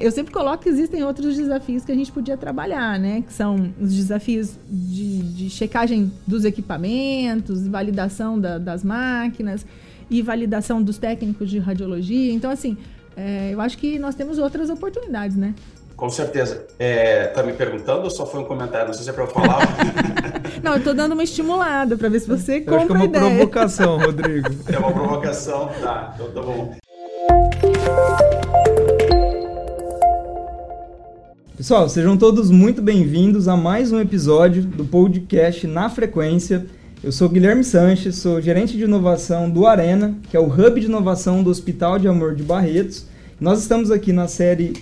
Eu sempre coloco que existem outros desafios que a gente podia trabalhar, né? Que são os desafios de, de checagem dos equipamentos, validação da, das máquinas e validação dos técnicos de radiologia. Então, assim, é, eu acho que nós temos outras oportunidades, né? Com certeza. É, tá me perguntando ou só foi um comentário? Não sei se é para eu falar. Não, eu tô dando uma estimulada para ver se você compra eu acho que é uma ideia. provocação, Rodrigo. É uma provocação, tá. Então tá bom. Pessoal, sejam todos muito bem-vindos a mais um episódio do podcast Na Frequência. Eu sou Guilherme Sanches, sou gerente de inovação do Arena, que é o hub de inovação do Hospital de Amor de Barretos. Nós estamos aqui na série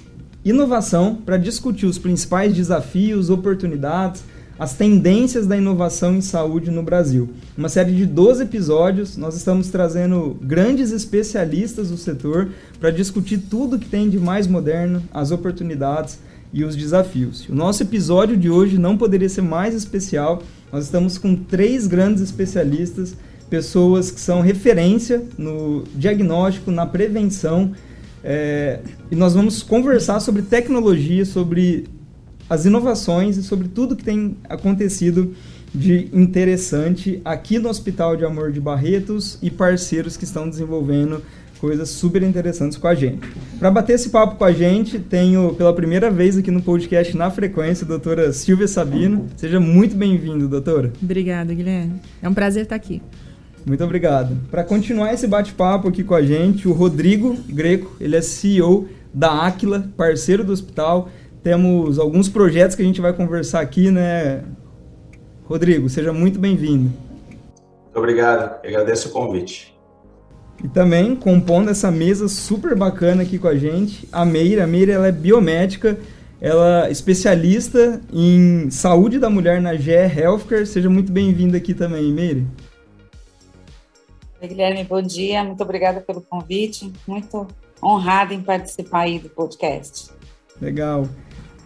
Inovação para discutir os principais desafios, oportunidades, as tendências da inovação em saúde no Brasil. Uma série de 12 episódios, nós estamos trazendo grandes especialistas do setor para discutir tudo que tem de mais moderno, as oportunidades e os desafios. O nosso episódio de hoje não poderia ser mais especial. Nós estamos com três grandes especialistas, pessoas que são referência no diagnóstico, na prevenção, é, e nós vamos conversar sobre tecnologia, sobre as inovações e sobre tudo que tem acontecido de interessante aqui no Hospital de Amor de Barretos e parceiros que estão desenvolvendo coisas super interessantes com a gente. Para bater esse papo com a gente, tenho pela primeira vez aqui no podcast Na Frequência, a doutora Silvia Sabino. Seja muito bem-vindo, doutora. Obrigada, Guilherme. É um prazer estar aqui. Muito obrigado. Para continuar esse bate-papo aqui com a gente, o Rodrigo Greco, ele é CEO da Aquila, parceiro do hospital. Temos alguns projetos que a gente vai conversar aqui, né? Rodrigo, seja muito bem-vindo. Muito obrigado, Eu agradeço o convite. E também compondo essa mesa super bacana aqui com a gente, a Meira. A Meira ela é biomédica, ela é especialista em saúde da mulher na GE Healthcare. Seja muito bem-vinda aqui também, Meira. Oi, Guilherme, bom dia. Muito obrigada pelo convite. Muito honrada em participar aí do podcast. Legal.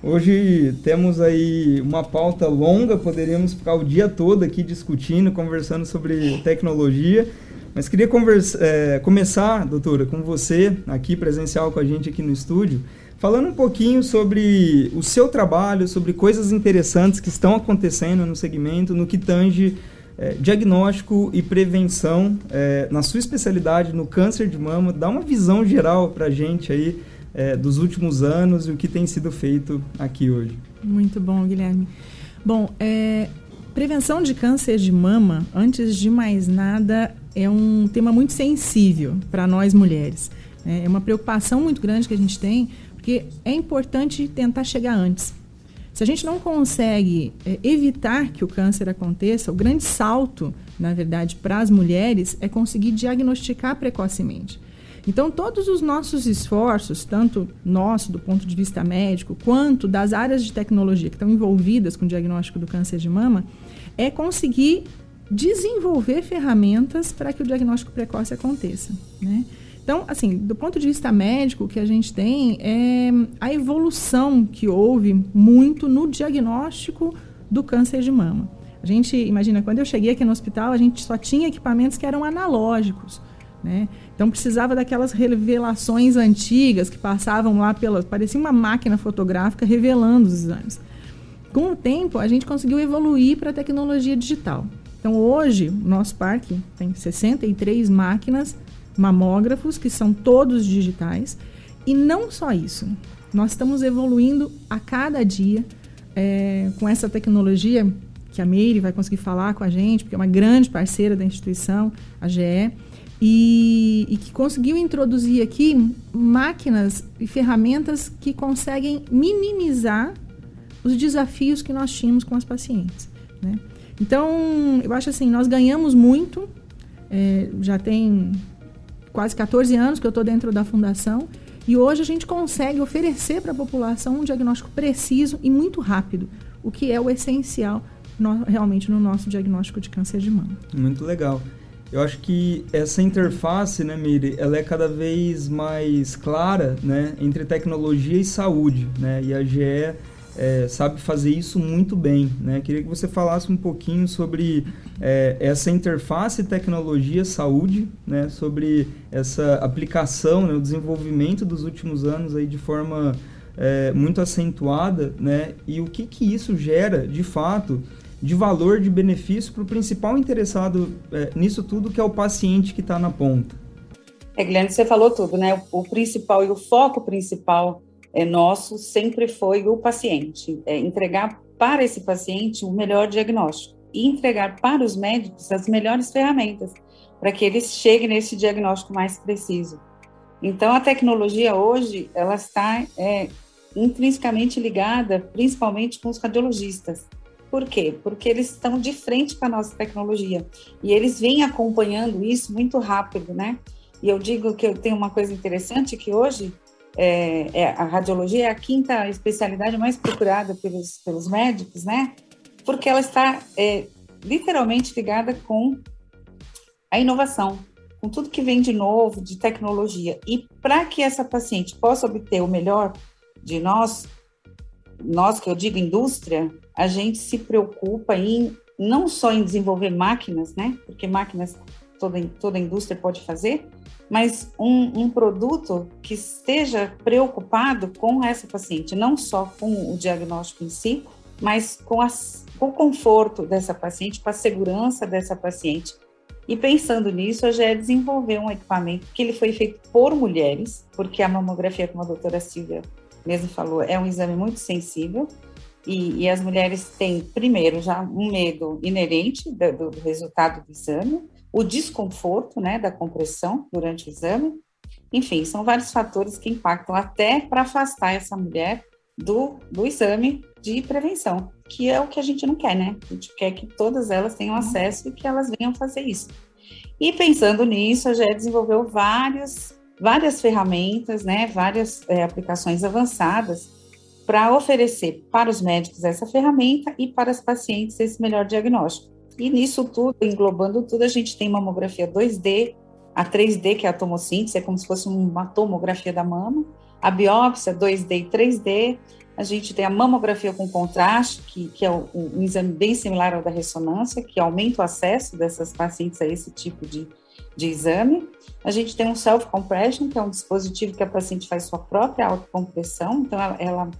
Hoje temos aí uma pauta longa, poderíamos ficar o dia todo aqui discutindo, conversando sobre tecnologia. Mas queria conversa, é, começar, doutora, com você, aqui presencial com a gente aqui no estúdio, falando um pouquinho sobre o seu trabalho, sobre coisas interessantes que estão acontecendo no segmento, no que tange é, diagnóstico e prevenção é, na sua especialidade no câncer de mama. Dá uma visão geral para a gente aí é, dos últimos anos e o que tem sido feito aqui hoje. Muito bom, Guilherme. Bom, é, prevenção de câncer de mama, antes de mais nada, é um tema muito sensível para nós mulheres. Né? É uma preocupação muito grande que a gente tem, porque é importante tentar chegar antes. Se a gente não consegue é, evitar que o câncer aconteça, o grande salto, na verdade, para as mulheres é conseguir diagnosticar precocemente. Então, todos os nossos esforços, tanto nosso do ponto de vista médico, quanto das áreas de tecnologia que estão envolvidas com o diagnóstico do câncer de mama, é conseguir desenvolver ferramentas para que o diagnóstico precoce aconteça. Né? Então, assim, do ponto de vista médico, o que a gente tem é a evolução que houve muito no diagnóstico do câncer de mama. A gente, imagina, quando eu cheguei aqui no hospital, a gente só tinha equipamentos que eram analógicos. Né? Então precisava daquelas revelações antigas que passavam lá pela. parecia uma máquina fotográfica revelando os exames. Com o tempo, a gente conseguiu evoluir para a tecnologia digital. Então hoje, nosso parque tem 63 máquinas, mamógrafos, que são todos digitais. E não só isso, nós estamos evoluindo a cada dia é, com essa tecnologia que a Meire vai conseguir falar com a gente, porque é uma grande parceira da instituição, a GE e, e, que conseguiu introduzir aqui máquinas e ferramentas que conseguem minimizar os desafios que nós tínhamos com as pacientes. Né? Então, eu acho assim, nós ganhamos muito, é, já tem quase 14 anos que eu estou dentro da fundação, e hoje a gente consegue oferecer para a população um diagnóstico preciso e muito rápido, o que é o essencial no, realmente no nosso diagnóstico de câncer de mama. Muito legal. Eu acho que essa interface, né, Miri, ela é cada vez mais clara, né, entre tecnologia e saúde, né, e a GE é, sabe fazer isso muito bem, né. Queria que você falasse um pouquinho sobre é, essa interface tecnologia-saúde, né, sobre essa aplicação, né, o desenvolvimento dos últimos anos aí de forma é, muito acentuada, né? E o que, que isso gera, de fato, de valor, de benefício para o principal interessado é, nisso tudo, que é o paciente que está na ponta. É, Guilherme, você falou tudo, né? O, principal e o foco principal é nosso sempre foi o paciente, é entregar para esse paciente o melhor diagnóstico e entregar para os médicos as melhores ferramentas para que eles cheguem nesse diagnóstico mais preciso. Então, a tecnologia hoje ela está é, intrinsecamente ligada, principalmente com os radiologistas. Por quê? Porque eles estão de frente com a nossa tecnologia e eles vêm acompanhando isso muito rápido, né? E eu digo que eu tenho uma coisa interessante que hoje é, é, a radiologia é a quinta especialidade mais procurada pelos, pelos médicos, né? Porque ela está é, literalmente ligada com a inovação, com tudo que vem de novo, de tecnologia. E para que essa paciente possa obter o melhor de nós, nós que eu digo indústria, a gente se preocupa em não só em desenvolver máquinas, né? Porque máquinas toda, toda indústria pode fazer, mas um, um, produto que esteja preocupado com essa paciente, não só com o diagnóstico em si, mas com, as, com o conforto dessa paciente, com a segurança dessa paciente. E pensando nisso, a GE desenvolveu um equipamento que ele foi feito por mulheres, porque a mamografia, como a doutora Silvia mesmo falou, é um exame muito sensível, e, e as mulheres têm, primeiro, já um medo inerente do, do resultado do exame, o desconforto né, da compressão durante o exame. Enfim, são vários fatores que impactam até para afastar essa mulher do, do exame de prevenção, que é o que a gente não quer, né? A gente quer que todas elas tenham uhum. acesso e que elas venham fazer isso. E pensando nisso, a GE desenvolveu várias, várias ferramentas, né, várias é, aplicações avançadas para oferecer para os médicos essa ferramenta e para os pacientes esse melhor diagnóstico. E nisso tudo, englobando tudo, a gente tem mamografia 2D, a 3D, que é a tomossíntese, é como se fosse uma tomografia da mama, a biópsia 2D e 3D, a gente tem a mamografia com contraste, que, que é um, um, exame bem similar ao da ressonância, que aumenta o acesso dessas pacientes a esse tipo de, de exame. A gente tem um self-compression, que é um dispositivo que a paciente faz sua própria autocompressão, então ela, ela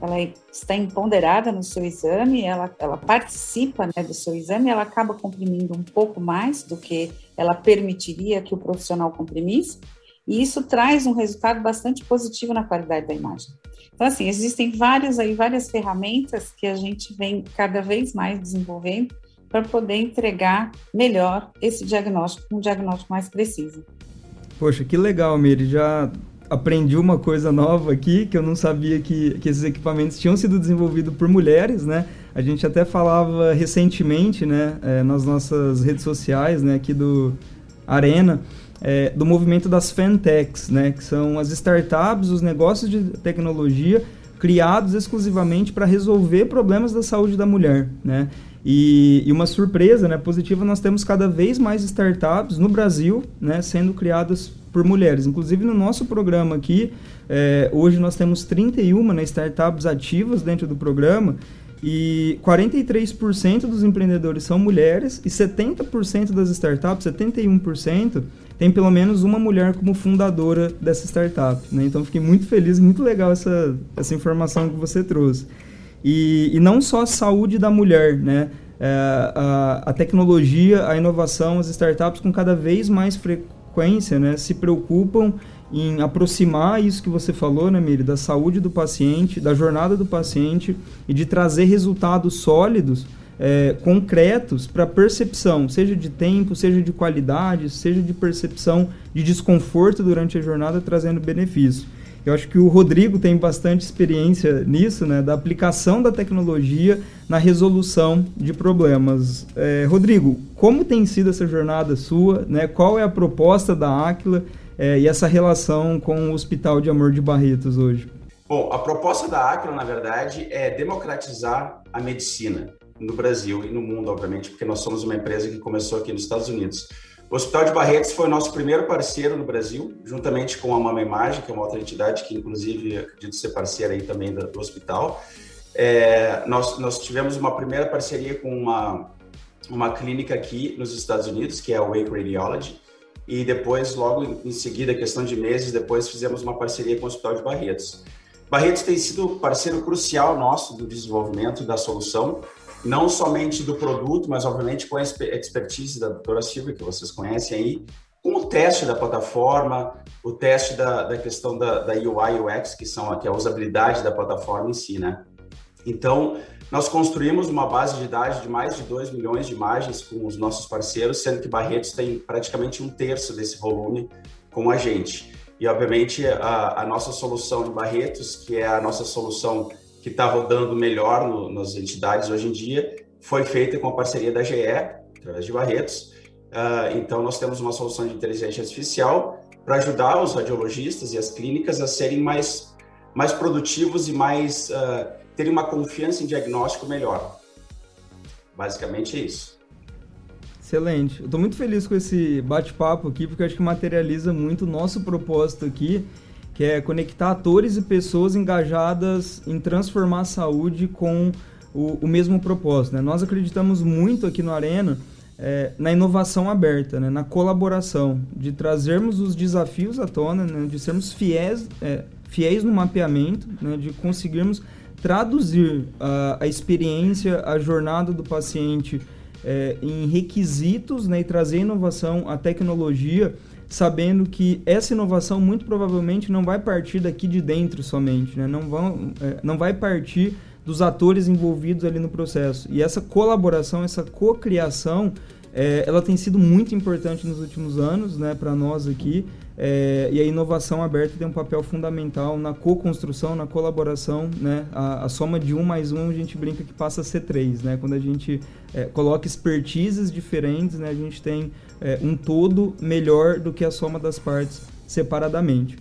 ela está empoderada no seu exame, ela, ela participa né, do seu exame, ela acaba comprimindo um pouco mais do que ela permitiria que o profissional comprimisse, e isso traz um resultado bastante positivo na qualidade da imagem. Então, assim, existem várias aí, várias ferramentas que a gente vem cada vez mais desenvolvendo para poder entregar melhor esse diagnóstico, um diagnóstico mais preciso. Poxa, que legal, Miri. Já aprendi uma coisa nova aqui, que eu não sabia que, que esses equipamentos tinham sido desenvolvidos por mulheres, né? A gente até falava recentemente, né, é, nas nossas redes sociais, né, aqui do Arena, é, do movimento das Fentechs, né, que são as startups, os negócios de tecnologia criados exclusivamente para resolver problemas da saúde da mulher, né? E, e, uma surpresa né, positiva, nós temos cada vez mais startups no Brasil né, sendo criadas por mulheres. Inclusive no nosso programa aqui, é, hoje nós temos 31 né, startups ativas dentro do programa e 43% dos empreendedores são mulheres e 70% das startups, 71%, tem pelo menos uma mulher como fundadora dessa startup. Né? Então fiquei muito feliz, muito legal essa, essa informação que você trouxe. E, e não só a saúde da mulher, né? É, a, a tecnologia, a inovação, as startups com cada vez mais frequência né, se preocupam em aproximar isso que você falou, né, Miri, da saúde do paciente, da jornada do paciente e de trazer resultados sólidos, é, concretos para percepção, seja de tempo, seja de qualidade, seja de percepção de desconforto durante a jornada, trazendo benefício. Eu acho que o Rodrigo tem bastante experiência nisso, né, da aplicação da tecnologia na resolução de problemas. É, Rodrigo, como tem sido essa jornada sua? Né? Qual é a proposta da Aquila é, e essa relação com o Hospital de Amor de Barretos hoje? Bom, a proposta da Aquila, na verdade, é democratizar a medicina no Brasil e no mundo, obviamente, porque nós somos uma empresa que começou aqui nos Estados Unidos. O Hospital de Barretos foi nosso primeiro parceiro no Brasil, juntamente com a Mama Imagem, que é uma outra entidade que, inclusive, acredito ser parceira aí também do, do hospital. É, nós, nós tivemos uma primeira parceria com uma, uma clínica aqui nos Estados Unidos, que é a Wake Radiology, e depois, logo em seguida, questão de meses depois, fizemos uma parceria com o Hospital de Barretos. Barretos tem sido parceiro crucial nosso do desenvolvimento da solução, não somente do produto, mas obviamente com a expertise da doutora Silvia, que vocês conhecem aí, com o teste da plataforma, o teste da, da questão da, da UI UX, que são é a usabilidade da plataforma em si, né? Então, nós construímos uma base de dados de mais de 2 milhões de imagens com os nossos parceiros, sendo que Barretos tem praticamente um terço desse volume com a gente. E, obviamente, a, a nossa solução de Barretos, que é a nossa solução que está rodando melhor no, nas entidades hoje em dia, foi feita com a parceria da GE, através de Barretos. Uh, então, nós temos uma solução de inteligência artificial para ajudar os radiologistas e as clínicas a serem mais, mais produtivos e mais uh, terem uma confiança em diagnóstico melhor. Basicamente é isso. Excelente. Eu estou muito feliz com esse bate-papo aqui, porque acho que materializa muito o nosso propósito aqui, que é conectar atores e pessoas engajadas em transformar a saúde com o, o mesmo propósito. Né? Nós acreditamos muito aqui no Arena é, na inovação aberta, né? na colaboração, de trazermos os desafios à tona, né? de sermos fiéis, é, fiéis no mapeamento, né? de conseguirmos traduzir a, a experiência, a jornada do paciente é, em requisitos né? e trazer inovação, a tecnologia sabendo que essa inovação muito provavelmente não vai partir daqui de dentro somente, né? não, vão, é, não vai partir dos atores envolvidos ali no processo. E essa colaboração, essa cocriação, é, ela tem sido muito importante nos últimos anos né, para nós aqui. É, e a inovação aberta tem um papel fundamental na co-construção, na colaboração, né? A, a, soma de um mais um, a gente brinca que passa a ser três, né? Quando a gente é, coloca expertises diferentes, né? A gente tem é, um todo melhor do que a soma das partes separadamente.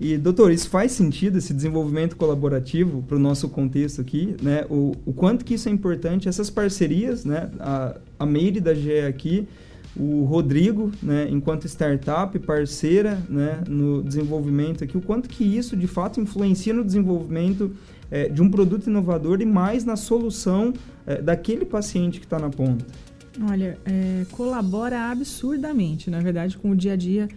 E, doutor, isso faz sentido, esse desenvolvimento colaborativo para o nosso contexto aqui, né? O, o quanto que isso é importante, essas parcerias, né? A, a Meire da GE aqui, o Rodrigo, né, enquanto startup, parceira né, no desenvolvimento aqui, o quanto que isso de fato influencia no desenvolvimento é, de um produto inovador e mais na solução é, daquele paciente que está na ponta. Olha, é, colabora absurdamente, na verdade, com o dia a dia,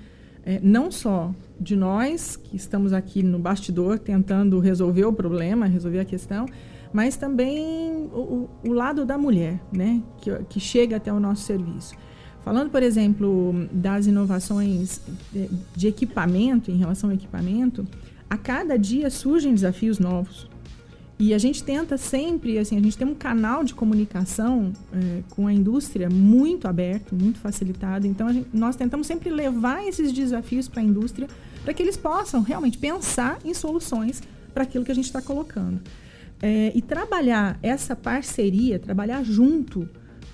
não só de nós que estamos aqui no bastidor tentando resolver o problema, resolver a questão, mas também o, o lado da mulher, né, que, que chega até o nosso serviço. Falando, por exemplo, das inovações de equipamento, em relação ao equipamento, a cada dia surgem desafios novos. E a gente tenta sempre, assim, a gente tem um canal de comunicação é, com a indústria muito aberto, muito facilitado. Então, gente, nós tentamos sempre levar esses desafios para a indústria para que eles possam realmente pensar em soluções para aquilo que a gente está colocando. É, e trabalhar essa parceria, trabalhar junto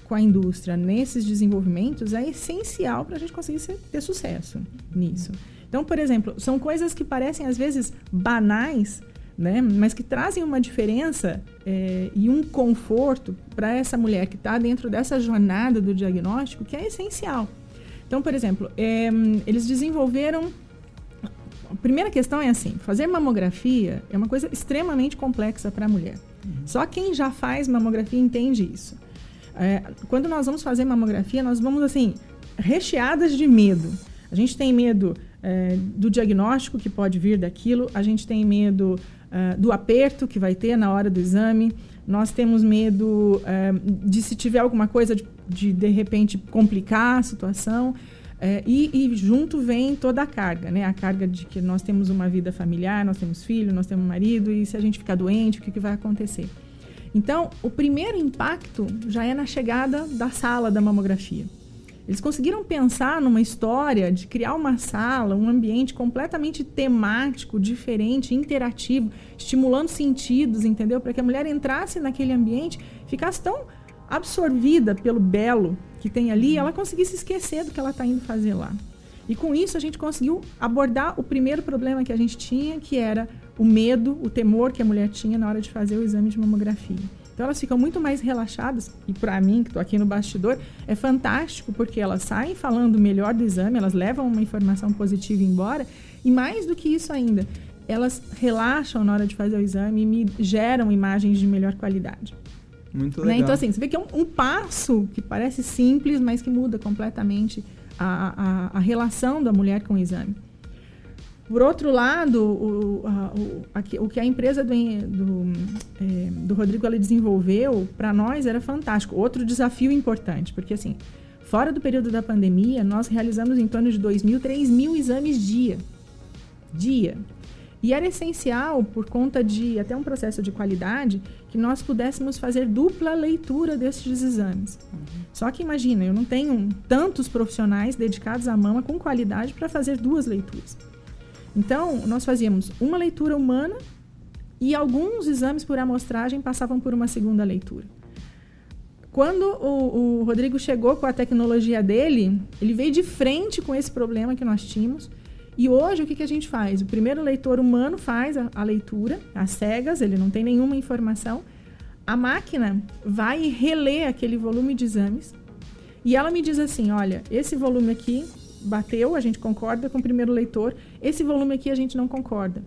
com a indústria nesses desenvolvimentos é essencial para a gente conseguir ser, ter sucesso nisso. Então, por exemplo, são coisas que parecem às vezes banais, né, mas que trazem uma diferença é, e um conforto para essa mulher que está dentro dessa jornada do diagnóstico que é essencial. Então, por exemplo, é, eles desenvolveram. A primeira questão é assim: fazer mamografia é uma coisa extremamente complexa para a mulher. Uhum. Só quem já faz mamografia entende isso. É, quando nós vamos fazer mamografia, nós vamos assim, recheadas de medo. A gente tem medo é, do diagnóstico que pode vir daquilo, a gente tem medo é, do aperto que vai ter na hora do exame, nós temos medo é, de se tiver alguma coisa de, de, de repente complicar a situação. É, e, e, junto vem toda a carga, né? A carga de que nós temos uma vida familiar, nós temos filho, nós temos marido, e se a gente ficar doente, o que, que vai acontecer? Então, o primeiro impacto já é na chegada da sala da mamografia. Eles conseguiram pensar numa história de criar uma sala, um ambiente completamente temático, diferente, interativo, estimulando sentidos, entendeu? Para que a mulher entrasse naquele ambiente, ficasse tão absorvida pelo belo que tem ali, ela conseguisse esquecer do que ela está indo fazer lá. E com isso a gente conseguiu abordar o primeiro problema que a gente tinha, que era o medo, o temor que a mulher tinha na hora de fazer o exame de mamografia. Então elas ficam muito mais relaxadas e para mim, que estou aqui no bastidor, é fantástico porque elas saem falando melhor do exame, elas levam uma informação positiva embora e mais do que isso ainda, elas relaxam na hora de fazer o exame e me geram imagens de melhor qualidade. Muito né? legal. Então assim, você vê que é um, um passo que parece simples, mas que muda completamente a, a, a relação da mulher com o exame. Por outro lado, o, o, o que a empresa do, do, é, do Rodrigo ela desenvolveu, para nós era fantástico. Outro desafio importante, porque assim, fora do período da pandemia, nós realizamos em torno de 2 mil, 3 mil exames dia. Dia. E era essencial, por conta de até um processo de qualidade, que nós pudéssemos fazer dupla leitura destes exames. Uhum. Só que imagina, eu não tenho tantos profissionais dedicados à mama com qualidade para fazer duas leituras. Então, nós fazíamos uma leitura humana e alguns exames por amostragem passavam por uma segunda leitura. Quando o, o, Rodrigo chegou com a tecnologia dele, ele veio de frente com esse problema que nós tínhamos. E hoje, o que, que a gente faz? O primeiro leitor humano faz a, a leitura, às cegas, ele não tem nenhuma informação. A máquina vai reler aquele volume de exames e ela me diz assim: olha, esse volume aqui bateu, a gente concorda com o primeiro leitor, esse volume aqui a gente não concorda.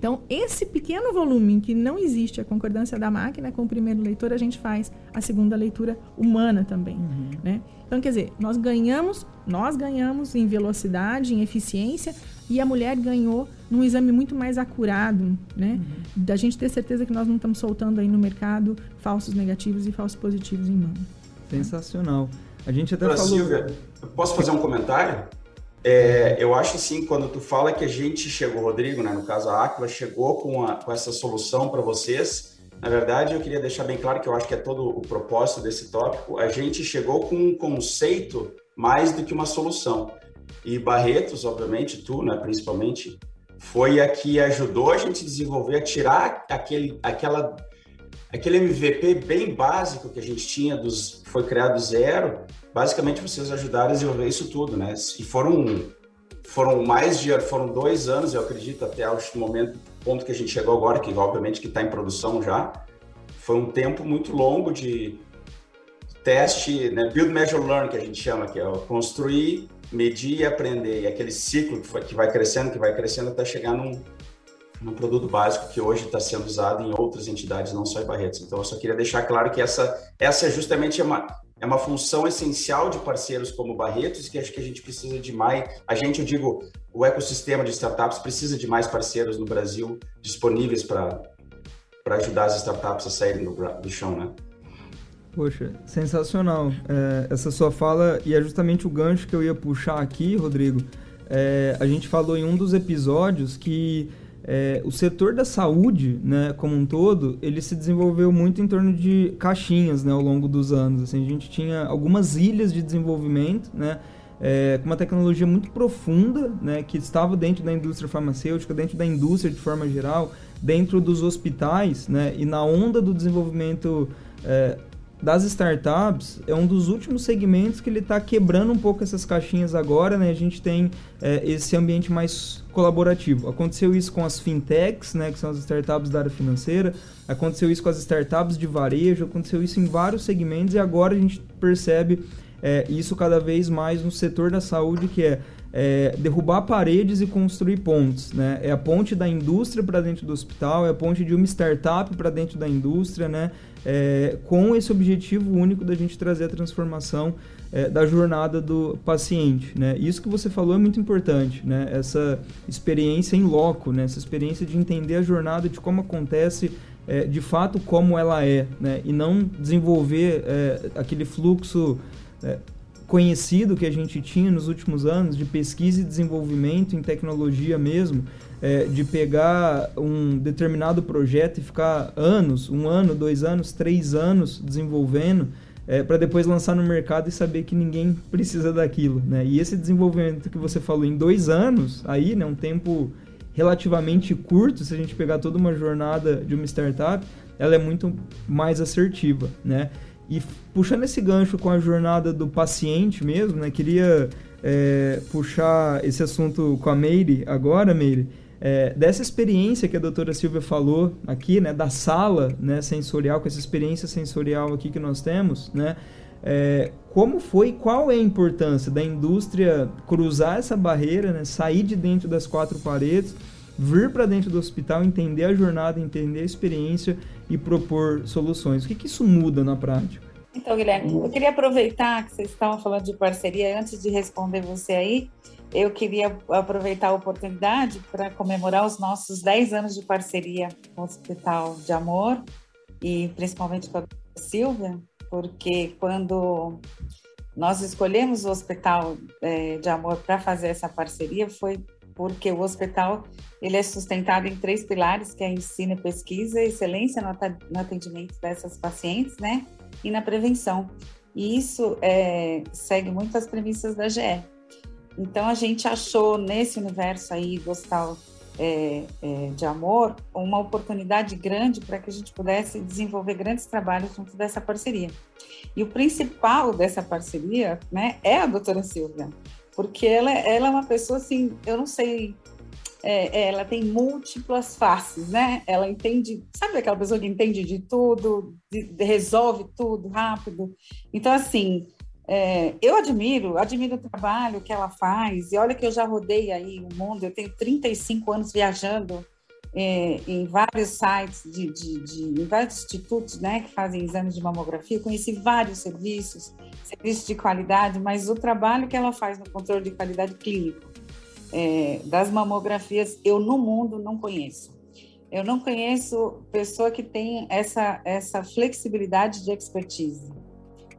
Então, esse pequeno volume em que não existe a concordância da máquina com o primeiro leitor, a gente faz a segunda leitura humana também. Uhum. Né? Então, quer dizer, nós ganhamos, nós ganhamos em velocidade, em eficiência, e a mulher ganhou num exame muito mais acurado, né? Uhum. Da gente ter certeza que nós não estamos soltando aí no mercado falsos negativos e falsos positivos em mama. Sensacional. A gente até falou. Silvia, posso fazer um comentário? É, eu acho assim, quando tu fala que a gente chegou, Rodrigo, né, no caso a Aquila, chegou com, a, com essa solução para vocês, na verdade eu queria deixar bem claro que eu acho que é todo o propósito desse tópico, a gente chegou com um conceito mais do que uma solução. E Barretos, obviamente, tu, né, principalmente, foi a que ajudou a gente a desenvolver, a tirar aquele, aquela Aquele MVP bem básico que a gente tinha, dos, foi criado zero, basicamente vocês ajudaram a desenvolver isso tudo, né? E foram, foram mais de, foram dois anos, eu acredito, até o momento, ponto que a gente chegou agora, que obviamente que está em produção já, foi um tempo muito longo de teste, né? Build, Measure, Learn, que a gente chama, que é construir, medir e aprender, e aquele ciclo que, foi, que vai crescendo, que vai crescendo até chegar num, num produto básico que hoje está sendo usado em outras entidades, não só em Barretos. Então, eu só queria deixar claro que essa, essa é justamente uma, é uma função essencial de parceiros como Barretos, que acho que a gente precisa de mais. A gente, eu digo, o ecossistema de startups precisa de mais parceiros no Brasil disponíveis para ajudar as startups a saírem do, do chão, né? Poxa, sensacional. É, essa sua fala, e é justamente o gancho que eu ia puxar aqui, Rodrigo. É, a gente falou em um dos episódios que é, o setor da saúde, né, como um todo, ele se desenvolveu muito em torno de caixinhas, né, ao longo dos anos. Assim, a gente tinha algumas ilhas de desenvolvimento, né, é, com uma tecnologia muito profunda, né, que estava dentro da indústria farmacêutica, dentro da indústria de forma geral, dentro dos hospitais, né, e na onda do desenvolvimento é, das startups é um dos últimos segmentos que ele está quebrando um pouco essas caixinhas agora, né? A gente tem é, esse ambiente mais colaborativo. Aconteceu isso com as fintechs, né? Que são as startups da área financeira. Aconteceu isso com as startups de varejo. Aconteceu isso em vários segmentos e agora a gente percebe é, isso cada vez mais no setor da saúde, que é é, derrubar paredes e construir pontes. Né? É a ponte da indústria para dentro do hospital, é a ponte de uma startup para dentro da indústria, né? É, com esse objetivo único da gente trazer a transformação é, da jornada do paciente. Né? Isso que você falou é muito importante, né? essa experiência em loco, né? essa experiência de entender a jornada, de como acontece é, de fato como ela é, né? e não desenvolver é, aquele fluxo é, conhecido que a gente tinha nos últimos anos de pesquisa e desenvolvimento em tecnologia mesmo, é, de pegar um determinado projeto e ficar anos, um ano, dois anos, três anos desenvolvendo, é, para depois lançar no mercado e saber que ninguém precisa daquilo, né? E esse desenvolvimento que você falou em dois anos, aí, né, um tempo relativamente curto, se a gente pegar toda uma jornada de uma startup, ela é muito mais assertiva, né? E puxando esse gancho com a jornada do paciente mesmo, né? Queria é, puxar esse assunto com a Meire agora, Meire. É, dessa experiência que a doutora Silvia falou aqui, né, da sala né, sensorial, com essa experiência sensorial aqui que nós temos, né, é, como foi, qual é a importância da indústria cruzar essa barreira, né, sair de dentro das quatro paredes, vir para dentro do hospital, entender a jornada, entender a experiência e propor soluções. O que, que isso muda na prática? Então, Guilherme, eu queria aproveitar que vocês estavam falando de parceria, antes de responder você aí, eu queria aproveitar a oportunidade para comemorar os nossos 10 anos de parceria com o Hospital de Amor e principalmente com a Silvia, porque quando nós escolhemos o Hospital é, de Amor para fazer essa parceria foi porque o hospital ele é sustentado em três pilares, que é ensino pesquisa, excelência no atendimento dessas pacientes, né, e na prevenção. E isso é, segue muito as premissas da GE. Então a gente achou nesse universo aí do hospital é, é, de amor uma oportunidade grande para que a gente pudesse desenvolver grandes trabalhos junto dessa parceria. E o principal dessa parceria, né, é a doutora Silvia, porque ela, ela é uma pessoa assim, eu não sei é, é, ela tem múltiplas faces, né? Ela entende, sabe aquela pessoa que entende de tudo, de, de, resolve tudo rápido. Então, assim, é, eu admiro, admiro o trabalho que ela faz, e olha que eu já rodei aí o mundo, eu tenho 35 anos viajando é, em vários sites, de, de, de, em vários institutos né, que fazem exames de mamografia, conheci vários serviços, serviços de qualidade, mas o trabalho que ela faz no controle de qualidade clínico, é, das mamografias eu no mundo não conheço. Eu não conheço pessoa que tem essa, essa flexibilidade de expertise.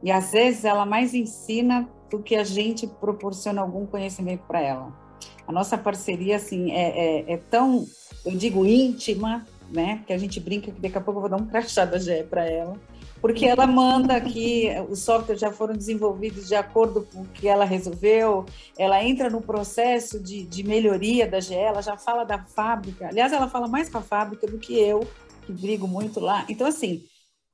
E às vezes ela mais ensina do que a gente proporciona algum conhecimento para ela. A nossa parceria assim é, é, é, tão, eu digo íntima, né? Que a gente brinca que daqui a pouco eu vou dar um crachá da GE para ela porque ela manda que os softwares já foram desenvolvidos de acordo com o que ela resolveu, ela entra no processo de, de melhoria da GE, ela já fala da fábrica, aliás, ela fala mais com a fábrica do que eu, que brigo muito lá. Então, assim,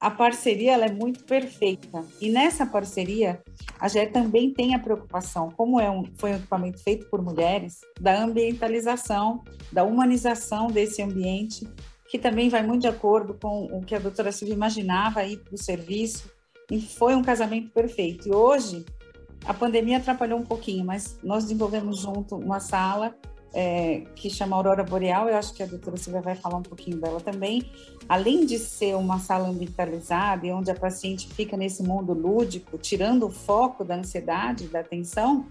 a parceria ela é muito perfeita. E nessa parceria, a GE também tem a preocupação, como é um, foi um equipamento feito por mulheres, da ambientalização, da humanização desse ambiente que também vai muito de acordo com o que a doutora Silvia imaginava aí para o serviço, e foi um casamento perfeito. E hoje, a pandemia atrapalhou um pouquinho, mas nós desenvolvemos junto uma sala é, que chama Aurora Boreal, eu acho que a doutora Silvia vai falar um pouquinho dela também. Além de ser uma sala ambientalizada e onde a paciente fica nesse mundo lúdico, tirando o foco da ansiedade, da atenção,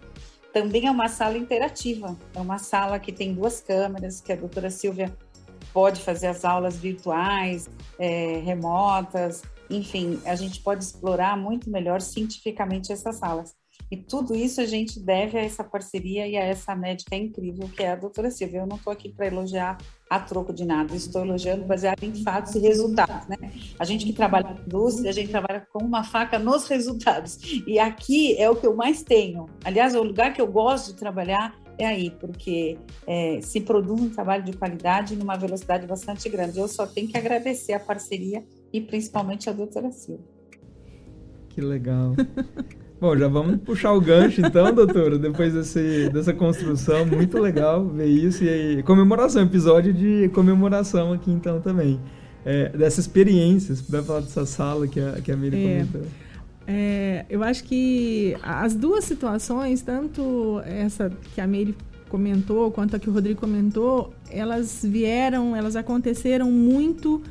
também é uma sala interativa. É uma sala que tem duas câmeras, que a doutora Silvia pode fazer as aulas virtuais, é, remotas, enfim, a gente pode explorar muito melhor cientificamente essas salas. E tudo isso a gente deve a essa parceria e a essa médica incrível que é a doutora Silvia. Eu não estou aqui para elogiar a troco de nada, estou elogiando baseado em fatos e resultados. Né? A gente que trabalha na indústria, a gente trabalha com uma faca nos resultados. E aqui é o que eu mais tenho. Aliás, é o lugar que eu gosto de trabalhar é aí, porque é, se produz um trabalho de qualidade numa velocidade bastante grande. Eu só tenho que agradecer a parceria e principalmente a doutora Silva. Que legal. Bom, já vamos puxar o gancho então, doutora, depois desse, dessa construção, muito legal ver isso. E aí, comemoração, episódio de comemoração aqui então também. É, dessa experiência, se puder falar dessa sala que a, que a Miri é. comentou. É, eu acho que as duas situações, tanto essa que a Meire comentou quanto a que o Rodrigo comentou, elas vieram, elas aconteceram muito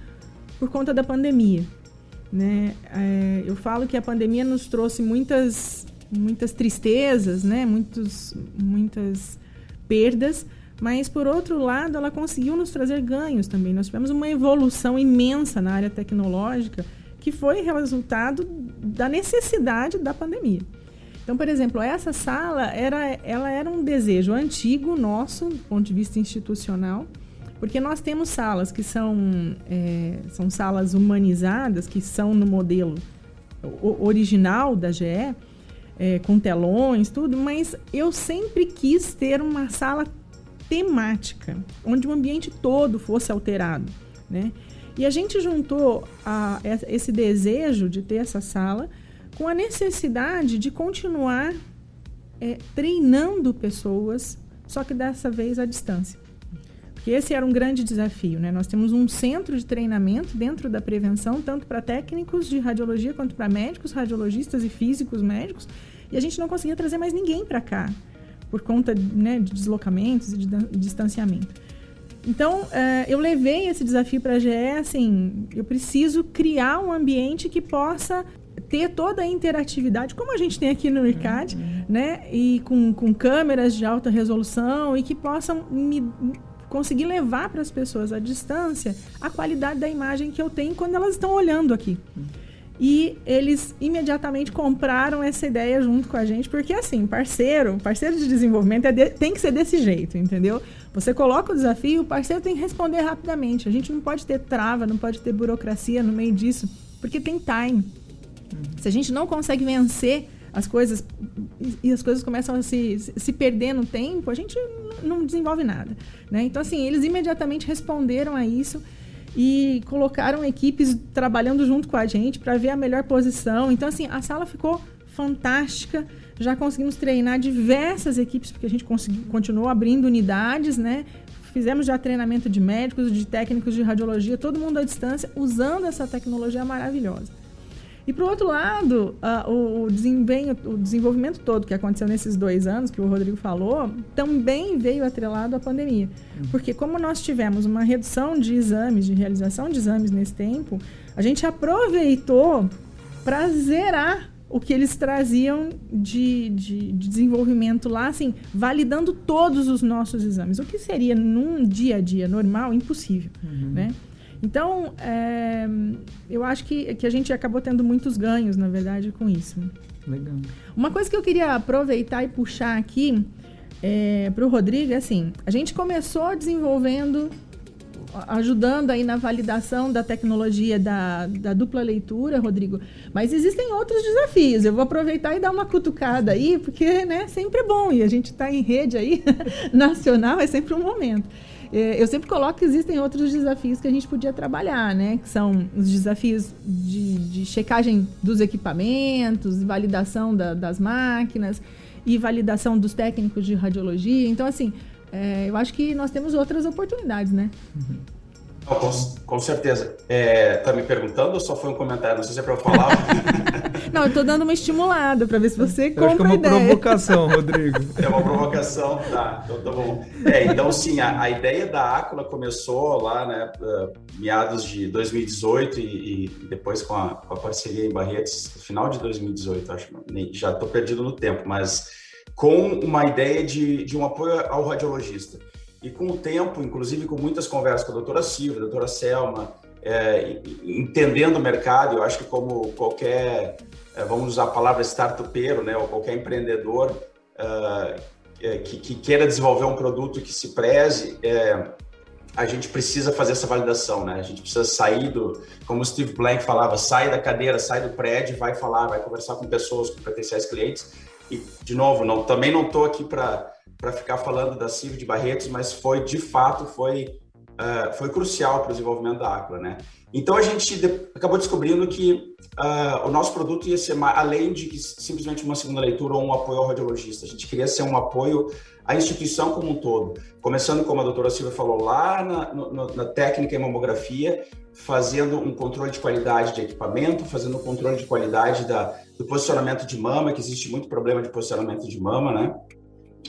por conta da pandemia. Né? É, eu falo que a pandemia nos trouxe muitas, muitas tristezas, né? Muitos, muitas perdas, mas por outro lado ela conseguiu nos trazer ganhos também. Nós tivemos uma evolução imensa na área tecnológica que foi resultado da necessidade da pandemia. Então, por exemplo, essa sala era, ela era um desejo antigo nosso, do ponto de vista institucional, porque nós temos salas que são, é, são salas humanizadas, que são no modelo original da GE, é, com telões, tudo, mas eu sempre quis ter uma sala temática, onde o ambiente todo fosse alterado, né? E a gente juntou a, esse desejo de ter essa sala com a necessidade de continuar é, treinando pessoas, só que dessa vez à distância. Porque esse era um grande desafio, né? Nós temos um centro de treinamento dentro da prevenção, tanto para técnicos de radiologia quanto para médicos, radiologistas e físicos médicos, e a gente não conseguia trazer mais ninguém para cá, por conta né, de deslocamentos e de distanciamento. Então, é, eu levei esse desafio para a GE, assim, eu preciso criar um ambiente que possa ter toda a interatividade, como a gente tem aqui no IRCAD, uhum. né? E com, com câmeras de alta resolução e que possam me conseguir levar para as pessoas à distância a qualidade da imagem que eu tenho quando elas estão olhando aqui. E eles imediatamente compraram essa ideia junto com a gente, porque assim, parceiro, parceiro de desenvolvimento é de, tem que ser desse jeito, entendeu? Você coloca o desafio, o parceiro tem que responder rapidamente. A gente não pode ter trava, não pode ter burocracia no meio disso, porque tem time. Se a gente não consegue vencer as coisas e as coisas começam a se, se perder no tempo, a gente não desenvolve nada. Né? Então, assim, eles imediatamente responderam a isso e colocaram equipes trabalhando junto com a gente para ver a melhor posição. Então, assim, a sala ficou fantástica. Já conseguimos treinar diversas equipes, porque a gente conseguiu, continuou abrindo unidades, né? Fizemos já treinamento de médicos, de técnicos de radiologia, todo mundo à distância, usando essa tecnologia maravilhosa. E por outro lado, uh, o, o, desempenho, o desenvolvimento todo que aconteceu nesses dois anos, que o Rodrigo falou, também veio atrelado à pandemia. Uhum. Porque como nós tivemos uma redução de exames, de realização de exames nesse tempo, a gente aproveitou para zerar o que eles traziam de, de, de, desenvolvimento lá, assim, validando todos os nossos exames. O que seria num dia a dia normal impossível, uhum. né? Então, é, eu acho que, que a gente acabou tendo muitos ganhos, na verdade, com isso. Legal. Uma coisa que eu queria aproveitar e puxar aqui é, para o Rodrigo é assim: a gente começou desenvolvendo, ajudando aí na validação da tecnologia da, da dupla leitura, Rodrigo, mas existem outros desafios. Eu vou aproveitar e dar uma cutucada aí, porque né, sempre é bom e a gente está em rede aí nacional, é sempre um momento. É, eu sempre coloco que existem outros desafios que a gente podia trabalhar, né? Que são os desafios de, de checagem dos equipamentos, validação da, das máquinas e validação dos técnicos de radiologia. Então, assim, é, eu acho que nós temos outras oportunidades, né? Uhum. Com, com, certeza. É, tá me perguntando ou só foi um comentário? Não sei se é para eu falar. Não, eu tô dando uma estimulada para ver se você eu compra acho que é uma ideia. provocação, Rodrigo. É uma provocação, tá. Então tá bom. É, então sim, a, a ideia da Ácula começou lá, né, uh, meados de 2018 e, e depois com a, com a, parceria em Barretos, final de 2018, acho. Já tô perdido no tempo, mas com uma ideia de, de um apoio ao radiologista. E com o tempo, inclusive com muitas conversas com a doutora Silvia, a doutora Selma, é, entendendo o mercado, eu acho que como qualquer é, vamos usar a palavra startupeiro, né, ou qualquer empreendedor uh, que, que, queira desenvolver um produto que se preze, é, a gente precisa fazer essa validação, né? A gente precisa sair do, como o Steve Blank falava, sai da cadeira, sai do prédio, vai falar, vai conversar com pessoas, com potenciais clientes. E de novo, não, também não estou aqui para para ficar falando da CIV de Barretos, mas foi de fato foi uh, foi crucial para o desenvolvimento da Aquila, né? Então a gente de, acabou descobrindo que uh, o nosso produto ia ser além de que simplesmente uma segunda leitura ou um apoio ao radiologista, a gente queria ser um apoio à instituição como um todo, começando como a doutora Silvia falou lá na, no, na técnica em mamografia, fazendo um controle de qualidade de equipamento, fazendo um controle de qualidade da, do posicionamento de mama, que existe muito problema de posicionamento de mama, né?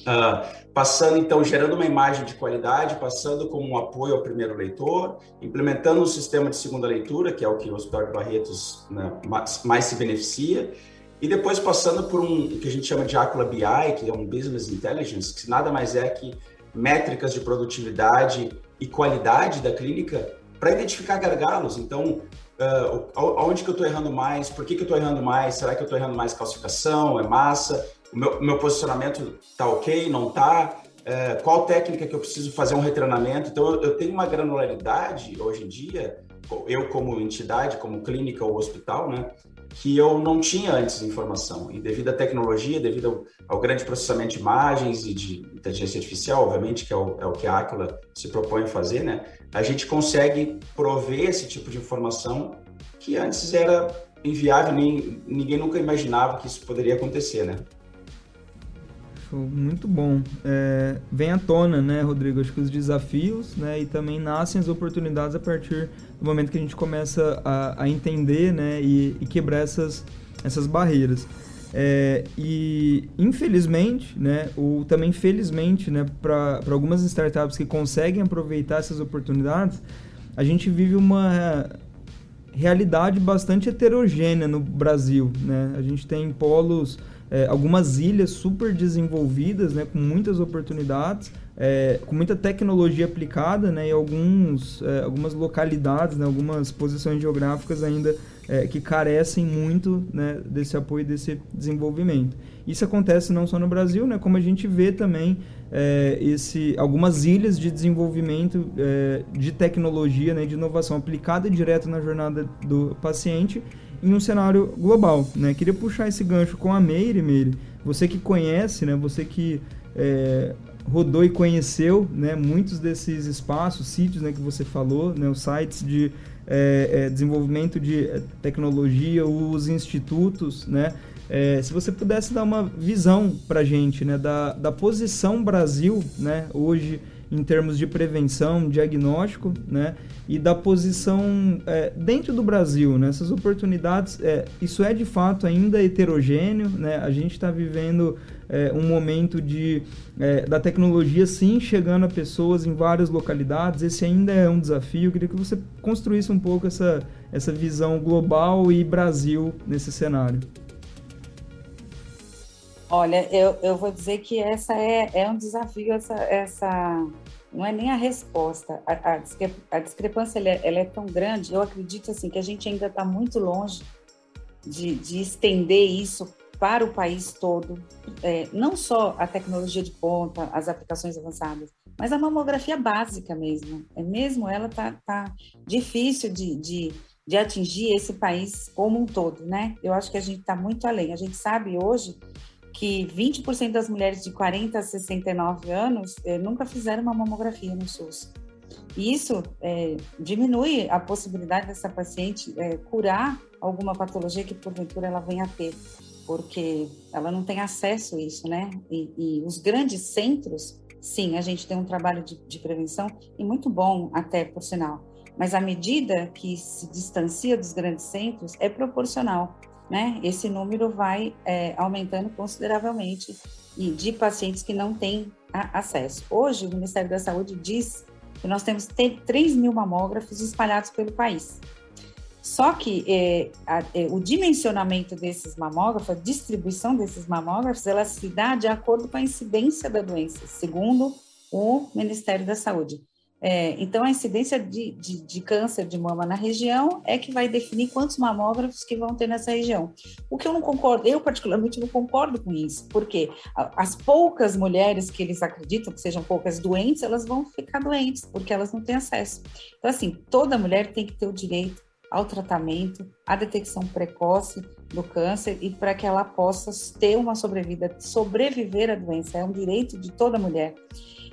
Uh, passando então, gerando uma imagem de qualidade, passando como um apoio ao primeiro leitor, implementando um sistema de segunda leitura, que é o que o Hospital de Barretos né, mais, mais, se beneficia, e depois passando por um que a gente chama de Acula BI, que é um Business Intelligence, que nada mais é que métricas de produtividade e qualidade da clínica para identificar gargalos. Então, uh, onde que eu estou errando mais? Por que, que eu estou errando mais? Será que eu estou errando mais calcificação? É massa? Meu, meu posicionamento está ok, não está, é, qual técnica que eu preciso fazer um retreinamento. Então, eu, eu, tenho uma granularidade hoje em dia, eu como entidade, como clínica ou hospital, né, que eu não tinha antes informação. E devido à tecnologia, devido ao, ao grande processamento de imagens e de inteligência artificial, obviamente, que é o, é o que a Aquila se propõe a fazer, né, a gente consegue prover esse tipo de informação que antes era inviável, nem, ninguém nunca imaginava que isso poderia acontecer, né? Muito bom. É, vem à tona, né, Rodrigo? Acho que os desafios, né, e também nascem as oportunidades a partir do momento que a gente começa a, a entender, né, e, e, quebrar essas, essas barreiras. É, e infelizmente, né, ou também felizmente, né, para algumas startups que conseguem aproveitar essas oportunidades, a gente vive uma realidade bastante heterogênea no Brasil. Né? A gente tem polos, é, algumas ilhas super desenvolvidas, né, com muitas oportunidades, é, com muita tecnologia aplicada, né, e alguns, é, algumas localidades, né, algumas posições geográficas ainda é, que carecem muito né, desse apoio, desse desenvolvimento. Isso acontece não só no Brasil, né, como a gente vê também é, esse, algumas ilhas de desenvolvimento é, de tecnologia, né, de inovação aplicada direto na jornada do paciente em um cenário global. Né? Queria puxar esse gancho com a Meire, Meire, você que conhece, né, você que é, rodou e conheceu né, muitos desses espaços, sítios né, que você falou, né, os sites de é, é, desenvolvimento de é, tecnologia, os institutos, né? É, se você pudesse dar uma visão para a gente né, da, da posição Brasil né, hoje em termos de prevenção, diagnóstico, né? E da posição é, dentro do Brasil, né? Essas oportunidades, é, isso é de fato ainda heterogêneo, né? A gente está vivendo é, um momento de é, da tecnologia sim chegando a pessoas em várias localidades. Esse ainda é um desafio. Eu queria que você construísse um pouco essa essa visão global e Brasil nesse cenário. Olha, eu, eu vou dizer que essa é, é um desafio, essa, essa não é nem a resposta. A, a, a discrepância ela é, ela é, tão grande, eu acredito assim que a gente ainda está muito longe de, de, estender isso para o país todo, é, não só a tecnologia de ponta, as aplicações avançadas, mas a mamografia básica mesmo. É mesmo ela tá, tá difícil de, de, de atingir esse país como um todo, né? Eu acho que a gente está muito além. A gente sabe hoje que 20% das mulheres de 40 a 69 anos eh, nunca fizeram uma mamografia no SUS. E isso eh, diminui a possibilidade dessa paciente eh, curar alguma patologia que porventura ela venha a ter, porque ela não tem acesso a isso, né? E, e os grandes centros, sim, a gente tem um trabalho de, de prevenção e muito bom até, por sinal. Mas à medida que se distancia dos grandes centros, é proporcional né, esse número vai é, aumentando consideravelmente e de pacientes que não têm acesso. Hoje, o Ministério da Saúde diz que nós temos 3 mil mamógrafos espalhados pelo país. Só que é, a, é, o dimensionamento desses mamógrafos, a distribuição desses mamógrafos, ela se dá de acordo com a incidência da doença, segundo o Ministério da Saúde. É, então, a incidência de, de, de, câncer de mama na região é que vai definir quantos mamógrafos que vão ter nessa região. O que eu não concordo, eu particularmente não concordo com isso, porque as poucas mulheres que eles acreditam que sejam poucas doentes, elas vão ficar doentes, porque elas não têm acesso. Então, assim, toda mulher tem que ter o direito ao tratamento, à detecção precoce do câncer e para que ela possa ter uma sobrevida, sobreviver à doença. É um direito de toda mulher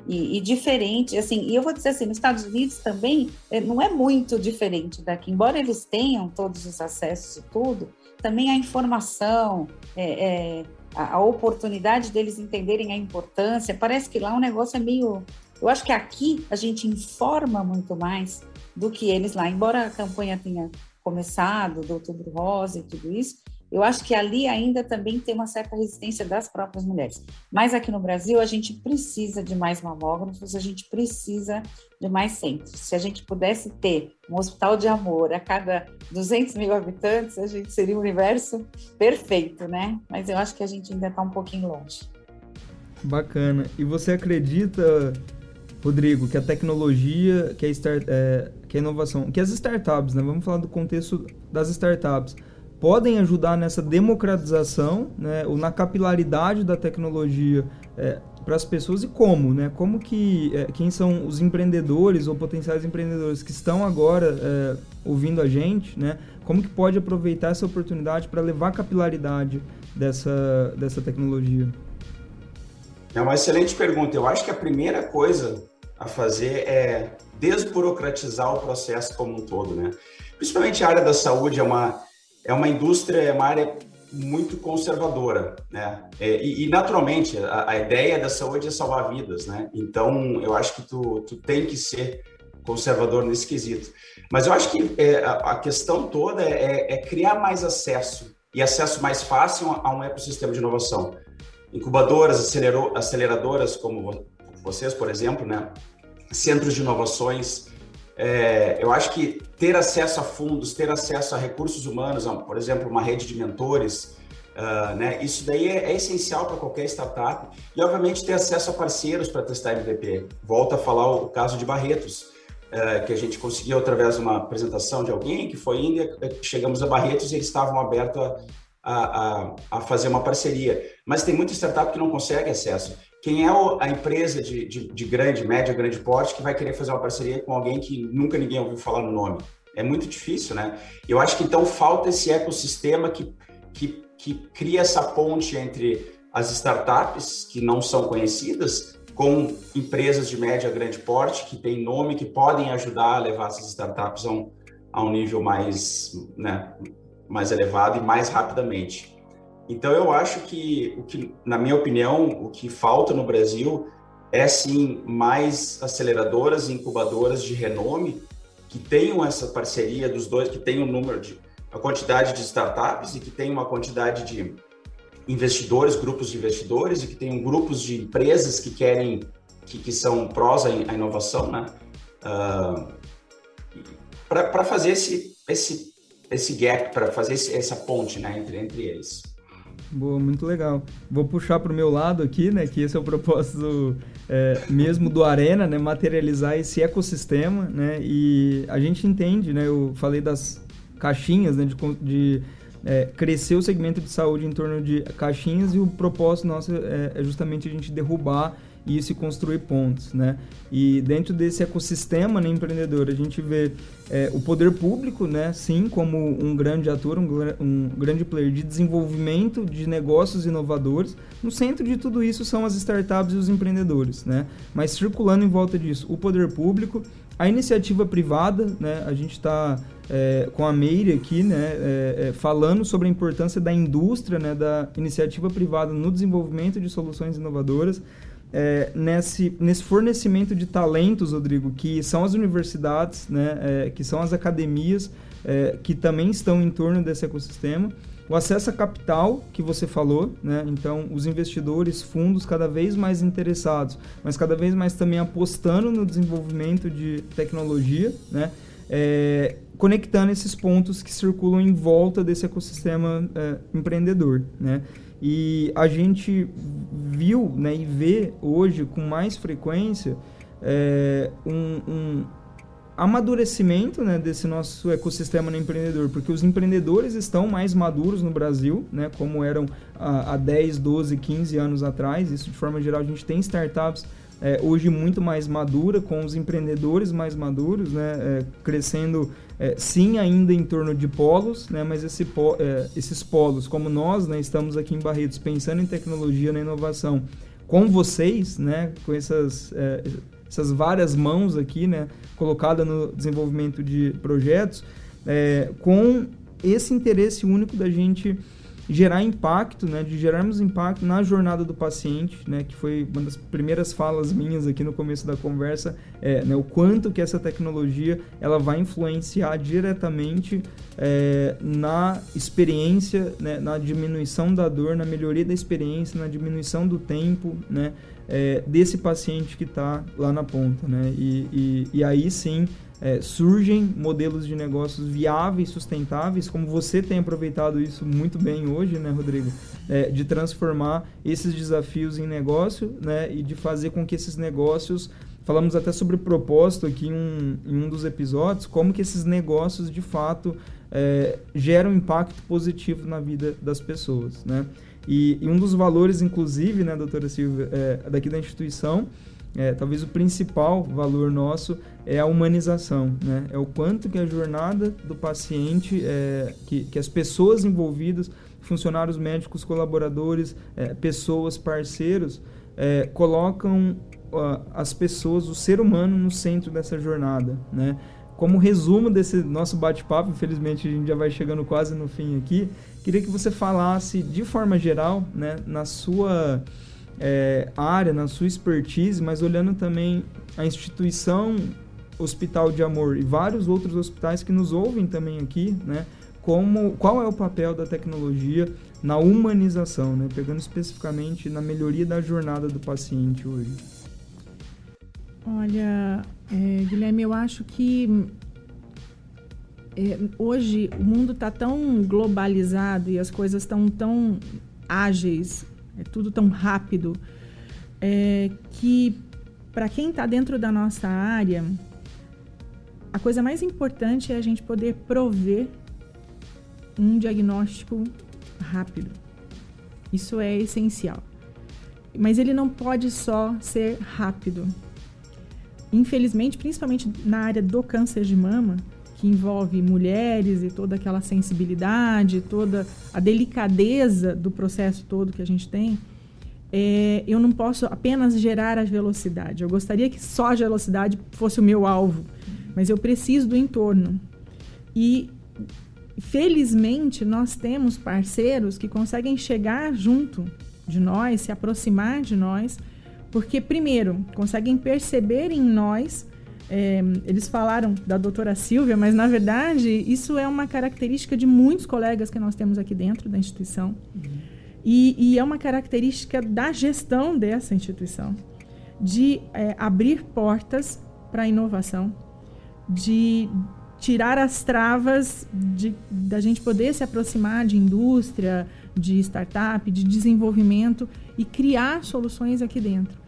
e, e, diferente, assim, e eu vou dizer assim, nos Estados Unidos também é, não é muito diferente daqui, embora eles tenham todos os acessos e tudo, também a informação, é, é, a, a, oportunidade deles entenderem a importância, parece que lá o negócio é meio, eu acho que aqui a gente informa muito mais do que eles lá, embora a campanha tenha começado, do Outubro Rosa e tudo isso, eu acho que ali ainda também tem uma certa resistência das próprias mulheres. Mas aqui no Brasil, a gente precisa de mais mamógrafos, a gente precisa de mais centros. Se a gente pudesse ter um hospital de amor a cada 200 mil habitantes, a gente seria um universo perfeito, né? Mas eu acho que a gente ainda está um pouquinho longe. Bacana. E você acredita, Rodrigo, que a tecnologia, que a, start, é, que a inovação, que as startups, né? Vamos falar do contexto das startups podem ajudar nessa democratização, né, ou na capilaridade da tecnologia é, para as pessoas e como, né? Como que é, quem são os empreendedores ou potenciais empreendedores que estão agora é, ouvindo a gente, né? Como que pode aproveitar essa oportunidade para levar a capilaridade dessa dessa tecnologia? É uma excelente pergunta. Eu acho que a primeira coisa a fazer é desburocratizar o processo como um todo, né? Principalmente a área da saúde é uma é uma indústria, é uma área muito conservadora, né? É, e, e, naturalmente a, a, ideia da saúde é salvar vidas, né? Então eu acho que tu, tu tem que ser conservador nesse quesito. Mas eu acho que é, a, a, questão toda é, é, criar mais acesso e acesso mais fácil a um ecossistema de inovação. Incubadoras, aceleradoras como vocês, por exemplo, né? Centros de inovações, É, eu acho que ter acesso a fundos, ter acesso a recursos humanos, por exemplo, uma rede de mentores, uh, né, isso daí é, é essencial para qualquer startup. E, obviamente, ter acesso a parceiros para testar MVP. Volto a falar o, o caso de Barretos, uh, que a gente conseguiu através de uma apresentação de alguém que foi indo, chegamos a Barretos e eles estavam abertos a, a, a, fazer uma parceria. Mas tem muita startup que não consegue acesso. Quem é a empresa de, de, de grande, média, grande porte que vai querer fazer uma parceria com alguém que nunca ninguém ouviu falar no nome? É muito difícil, né? Eu acho que então falta esse ecossistema que, que, que cria essa ponte entre as startups que não são conhecidas com empresas de média grande porte que têm nome que podem ajudar a levar essas startups a um, a um nível mais, né, mais elevado e mais rapidamente. Então eu acho que o que, na minha opinião, o que falta no Brasil é sim mais aceleradoras e incubadoras de renome que tenham essa parceria dos dois, que tenham um número de a quantidade de startups e que tenham uma quantidade de investidores, grupos de investidores e que tenham grupos de empresas que querem que, que são prós à inovação, né? Uh, para fazer esse, esse, esse gap, para fazer esse, essa ponte né, entre, entre eles. Boa, muito legal. Vou puxar para o meu lado aqui, né? Que esse é o propósito é, mesmo do Arena, né? Materializar esse ecossistema, né? E a gente entende, né? Eu falei das caixinhas, né? De, de é, crescer o segmento de saúde em torno de caixinhas e o propósito nosso é, é justamente a gente derrubar e se construir pontos, né? E dentro desse ecossistema né, empreendedor, a gente vê é, o poder público, né, sim, como um grande ator, um, um, grande player de desenvolvimento de negócios inovadores. No centro de tudo isso são as startups e os empreendedores, né? Mas circulando em volta disso, o poder público, a iniciativa privada, né? A gente está é, com a Meire aqui, né? É, é, falando sobre a importância da indústria, né? Da iniciativa privada no desenvolvimento de soluções inovadoras é, nesse, nesse fornecimento de talentos, Rodrigo, que são as universidades, né, é, que são as academias, é, que também estão em torno desse ecossistema. O acesso a capital, que você falou, né? então os investidores, fundos cada vez mais interessados, mas cada vez mais também apostando no desenvolvimento de tecnologia, né? É, conectando esses pontos que circulam em volta desse ecossistema é, empreendedor. Né? E a gente viu né, e vê hoje com mais frequência é, um, um, amadurecimento né, desse nosso ecossistema no empreendedor, porque os empreendedores estão mais maduros no Brasil, né, como eram há, há 10, 12, 15 anos atrás. Isso de forma geral, a gente tem startups é, hoje muito mais madura, com os empreendedores mais maduros, né, é, crescendo é, sim ainda em torno de polos, né, mas esse po, é, esses polos, como nós né, estamos aqui em Barretos pensando em tecnologia na inovação, com vocês, né, com essas, é, essas várias mãos aqui, né, colocada no desenvolvimento de projetos, é, com esse interesse único da gente gerar impacto, né, de gerarmos impacto na jornada do paciente, né, que foi uma das primeiras falas minhas aqui no começo da conversa, é, né, o quanto que essa tecnologia ela vai influenciar diretamente é, na experiência, né, na diminuição da dor, na melhoria da experiência, na diminuição do tempo, né, é, desse paciente que está lá na ponta, né, e, e, e aí sim é, surgem modelos de negócios viáveis, sustentáveis, como você tem aproveitado isso muito bem hoje, né, Rodrigo? É, de transformar esses desafios em negócio, né, e de fazer com que esses negócios falamos até sobre propósito aqui em um, em um dos episódios, como que esses negócios de fato é, geram impacto positivo na vida das pessoas, né? E, e um dos valores, inclusive, né, doutora Silvia, é, daqui da instituição, é, talvez o principal valor nosso é a humanização, né? É o quanto que a jornada do paciente, é, que, que as pessoas envolvidas, funcionários médicos, colaboradores, é, pessoas, parceiros, é, colocam uh, as pessoas, o ser humano no centro dessa jornada, né? Como resumo desse nosso bate-papo, infelizmente a gente já vai chegando quase no fim aqui, queria que você falasse de forma geral, né, na sua é, área, na sua expertise, mas olhando também a instituição Hospital de Amor e vários outros hospitais que nos ouvem também aqui, né? Como, qual é o papel da tecnologia na humanização, né? Pegando especificamente na melhoria da jornada do paciente hoje. Olha, é, Guilherme, eu acho que é, hoje o mundo está tão globalizado e as coisas estão tão ágeis, é tudo tão rápido, é, que para quem está dentro da nossa área, a coisa mais importante é a gente poder prover um diagnóstico rápido. Isso é essencial. Mas ele não pode só ser rápido. Infelizmente, principalmente na área do câncer de mama, que envolve mulheres e toda aquela sensibilidade, toda a delicadeza do processo todo que a gente tem, é, eu não posso apenas gerar a velocidade. Eu gostaria que só a velocidade fosse o meu alvo, mas eu preciso do entorno. E felizmente nós temos parceiros que conseguem chegar junto de nós, se aproximar de nós, porque primeiro conseguem perceber em nós é, eles falaram da doutora Silvia, mas na verdade isso é uma característica de muitos colegas que nós temos aqui dentro da instituição. Uhum. E, e, é uma característica da gestão dessa instituição, de é, abrir portas para a inovação, de tirar as travas de, da gente poder se aproximar de indústria, de startup, de desenvolvimento e criar soluções aqui dentro.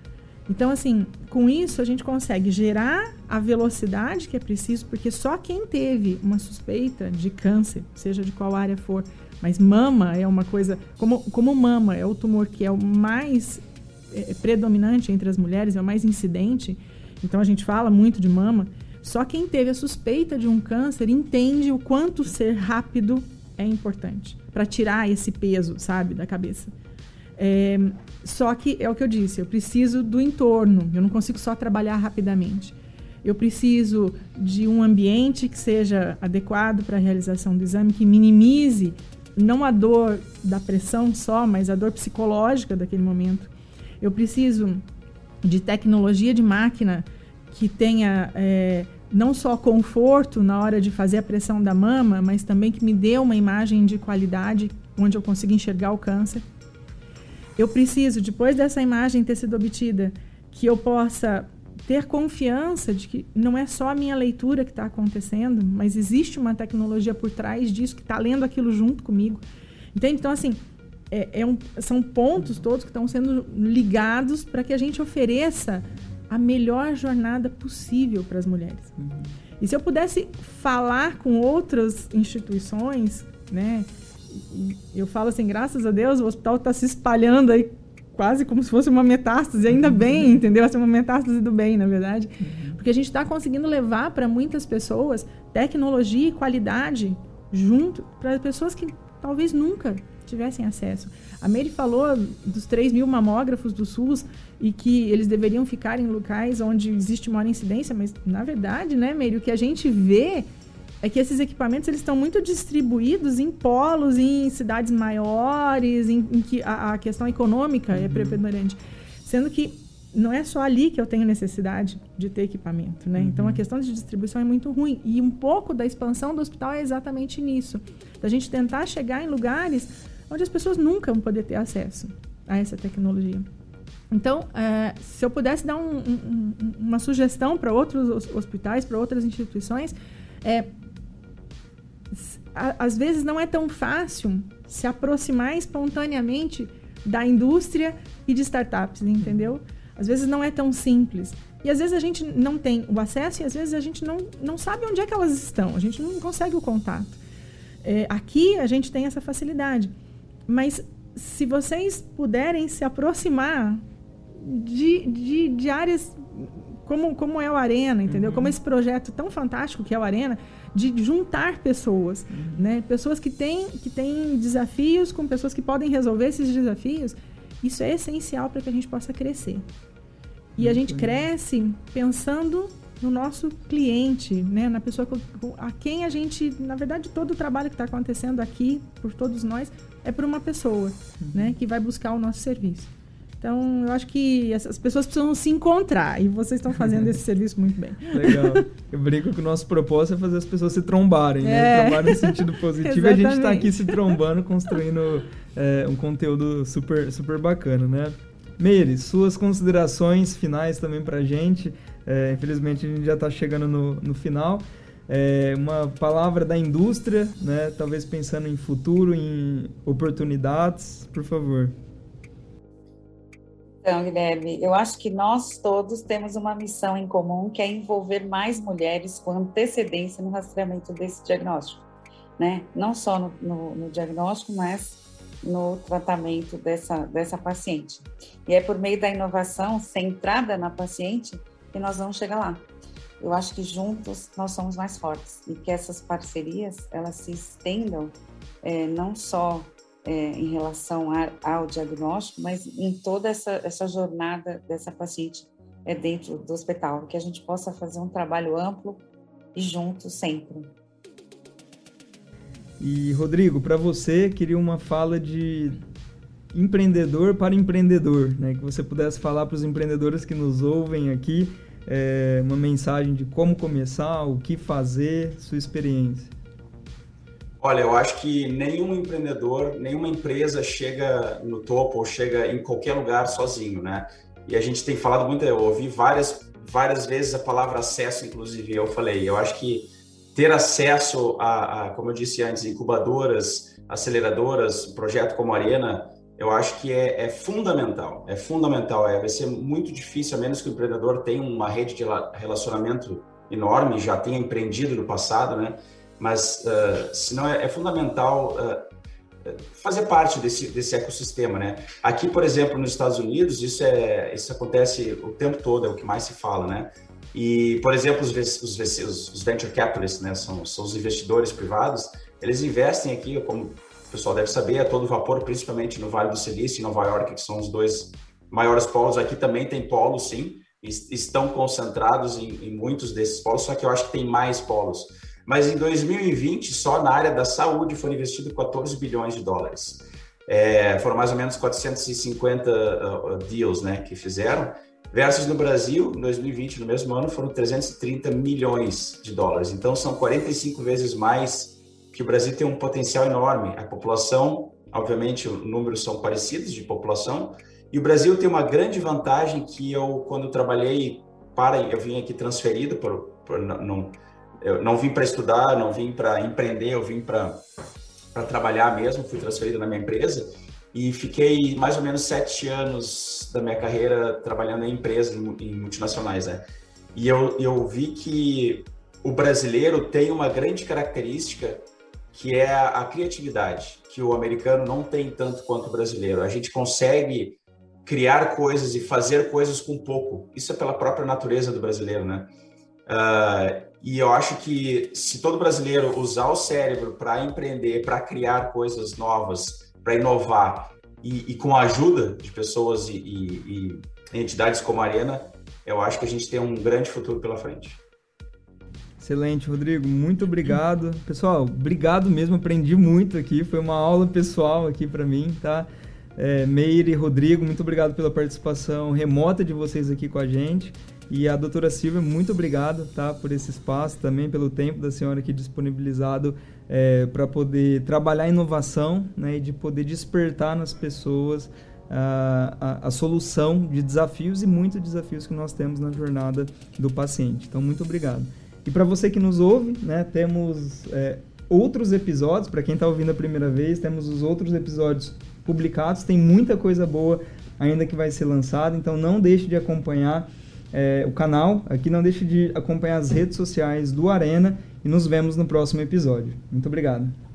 Então, assim, com isso a gente consegue gerar a velocidade que é preciso, porque só quem teve uma suspeita de câncer, seja de qual área for, mas mama é uma coisa, como, como mama é o tumor que é o mais é, predominante entre as mulheres, é o mais incidente, então a gente fala muito de mama. Só quem teve a suspeita de um câncer entende o quanto ser rápido é importante para tirar esse peso, sabe, da cabeça. É, só que é o que eu disse, eu preciso do entorno, eu não consigo só trabalhar rapidamente. Eu preciso de um ambiente que seja adequado para a realização do exame, que minimize não a dor da pressão só, mas a dor psicológica daquele momento. Eu preciso de tecnologia de máquina que tenha é, não só conforto na hora de fazer a pressão da mama, mas também que me dê uma imagem de qualidade onde eu consiga enxergar o câncer. Eu preciso, depois dessa imagem ter sido obtida, que eu possa ter confiança de que não é só a minha leitura que está acontecendo, mas existe uma tecnologia por trás disso que está lendo aquilo junto comigo. Entende? Então, assim, é, é um, são pontos todos que estão sendo ligados para que a gente ofereça a melhor jornada possível para as mulheres. Uhum. E se eu pudesse falar com outras instituições, né? Eu falo assim, graças a Deus, o hospital está se espalhando aí quase como se fosse uma metástase, ainda bem, entendeu? Essa é uma metástase do bem, na verdade. Uhum. Porque a gente está conseguindo levar para muitas pessoas tecnologia e qualidade junto para pessoas que talvez nunca tivessem acesso. A Mary falou dos 3 mil mamógrafos do SUS e que eles deveriam ficar em locais onde existe maior incidência, mas na verdade, né, Mary, o que a gente vê é que esses equipamentos eles estão muito distribuídos em polos, em cidades maiores, em, em que a, a, questão econômica é uhum. é preponderante. Sendo que não é só ali que eu tenho necessidade de ter equipamento, né? Uhum. Então a uhum. questão de distribuição é muito ruim e um pouco da expansão do hospital é exatamente nisso, da gente tentar chegar em lugares onde as pessoas nunca vão poder ter acesso a essa tecnologia. Então, é, se eu pudesse dar um, um, uma sugestão para outros hospitais, para outras instituições, é às vezes não é tão fácil se aproximar espontaneamente da indústria e de startups, entendeu? Às vezes não é tão simples. E às vezes a gente não tem o acesso e às vezes a gente não, não sabe onde é que elas estão, a gente não consegue o contato. É, aqui a gente tem essa facilidade. Mas se vocês puderem se aproximar de, de, de áreas como, como é o Arena, entendeu? Uhum. Como esse projeto tão fantástico que é o Arena, de juntar pessoas, uhum. né? Pessoas que têm, que têm desafios com pessoas que podem resolver esses desafios. Isso é essencial para que a gente possa crescer. E Muito a gente cresce pensando no nosso cliente, né? Na pessoa a quem a gente, na verdade, todo o trabalho que está acontecendo aqui por todos nós é por uma pessoa, uhum. né? Que vai buscar o nosso serviço. Então, eu acho que as pessoas precisam se encontrar e vocês estão fazendo esse serviço muito bem. Legal. Eu brinco que o nosso propósito é fazer as pessoas se trombarem, né? é. né? Trombarem no sentido positivo e a gente está aqui se trombando, construindo é, um conteúdo super, super bacana, né? Meire, suas considerações finais também para a gente. É, infelizmente a gente já está chegando no, no final. É, uma palavra da indústria, né? Talvez pensando em futuro, em oportunidades, por favor. Então, Guilherme, eu acho que nós todos temos uma missão em comum, que é envolver mais mulheres com antecedência no rastreamento desse diagnóstico, né? Não só no, no, no diagnóstico, mas no tratamento dessa, dessa paciente. E é por meio da inovação centrada na paciente que nós vamos chegar lá. Eu acho que juntos nós somos mais fortes e que essas parcerias elas se estendam é, não só é, em relação a, ao diagnóstico, mas em toda essa, essa jornada dessa paciente é, dentro do hospital, que a gente possa fazer um trabalho amplo e junto sempre. E Rodrigo, para você, queria uma fala de empreendedor para empreendedor, né? Que você pudesse falar para os empreendedores que nos ouvem aqui é, uma mensagem de como começar, o que fazer, sua experiência. Olha, eu acho que nenhum empreendedor, nenhuma empresa chega no topo ou chega em qualquer lugar sozinho, né? E a gente tem falado muito, eu ouvi várias, várias vezes a palavra acesso, inclusive, eu falei, eu acho que ter acesso a, a como eu disse antes, incubadoras, aceleradoras, projeto como a Arena, eu acho que é, é, fundamental, é fundamental, é, vai ser muito difícil, a menos que o empreendedor tenha uma rede de relacionamento enorme, já tenha empreendido no passado, né? Mas uh, senão é, é fundamental uh, fazer parte desse, desse ecossistema, né? Aqui, por exemplo, nos Estados Unidos, isso é isso acontece o tempo todo, é o que mais se fala, né? E, por exemplo, os, os, os venture capitalists, né, são, são os investidores privados, eles investem aqui, como o pessoal deve saber, a todo vapor, principalmente no Vale do Silício e Nova York, que são os dois maiores polos. Aqui também tem polos, sim, estão concentrados em, em muitos desses polos, só que eu acho que tem mais polos mas em 2020, só na área da saúde foram investidos 14 bilhões de dólares. É, foram mais ou menos 450 uh, deals né, que fizeram, versus no Brasil, em 2020, no mesmo ano, foram 330 milhões de dólares. Então, são 45 vezes mais que o Brasil tem um potencial enorme. A população, obviamente, os números são parecidos de população, e o Brasil tem uma grande vantagem que eu, quando trabalhei para, eu vim aqui transferido por, por não, eu não vim para estudar, não vim para empreender, eu vim para trabalhar mesmo, fui transferido na minha empresa e fiquei mais ou menos sete anos da minha carreira trabalhando em empresas, em multinacionais, né? E eu, eu vi que o brasileiro tem uma grande característica que é a, a criatividade, que o americano não tem tanto quanto o brasileiro. A gente consegue criar coisas e fazer coisas com pouco. Isso é pela própria natureza do brasileiro, né? Uh, e eu acho que se todo brasileiro usar o cérebro para empreender, para criar coisas novas, para inovar, e, e, com a ajuda de pessoas e, e, e entidades como a Arena, eu acho que a gente tem um grande futuro pela frente. Excelente, Rodrigo. Muito obrigado. Pessoal, obrigado mesmo. Aprendi muito aqui. Foi uma aula pessoal aqui para mim, tá? É, Meire e Rodrigo, muito obrigado pela participação remota de vocês aqui com a gente. E a doutora Silvia, muito obrigado tá, por esse espaço, também pelo tempo da senhora aqui disponibilizado é, para poder trabalhar inovação né, e de poder despertar nas pessoas a, a, a, solução de desafios e muitos desafios que nós temos na jornada do paciente. Então, muito obrigado. E para você que nos ouve, né, temos é, outros episódios, para quem está ouvindo a primeira vez, temos os outros episódios publicados, tem muita coisa boa ainda que vai ser lançada, então não deixe de acompanhar é, o canal. Aqui não deixe de acompanhar as redes sociais do Arena e nos vemos no próximo episódio. Muito obrigado.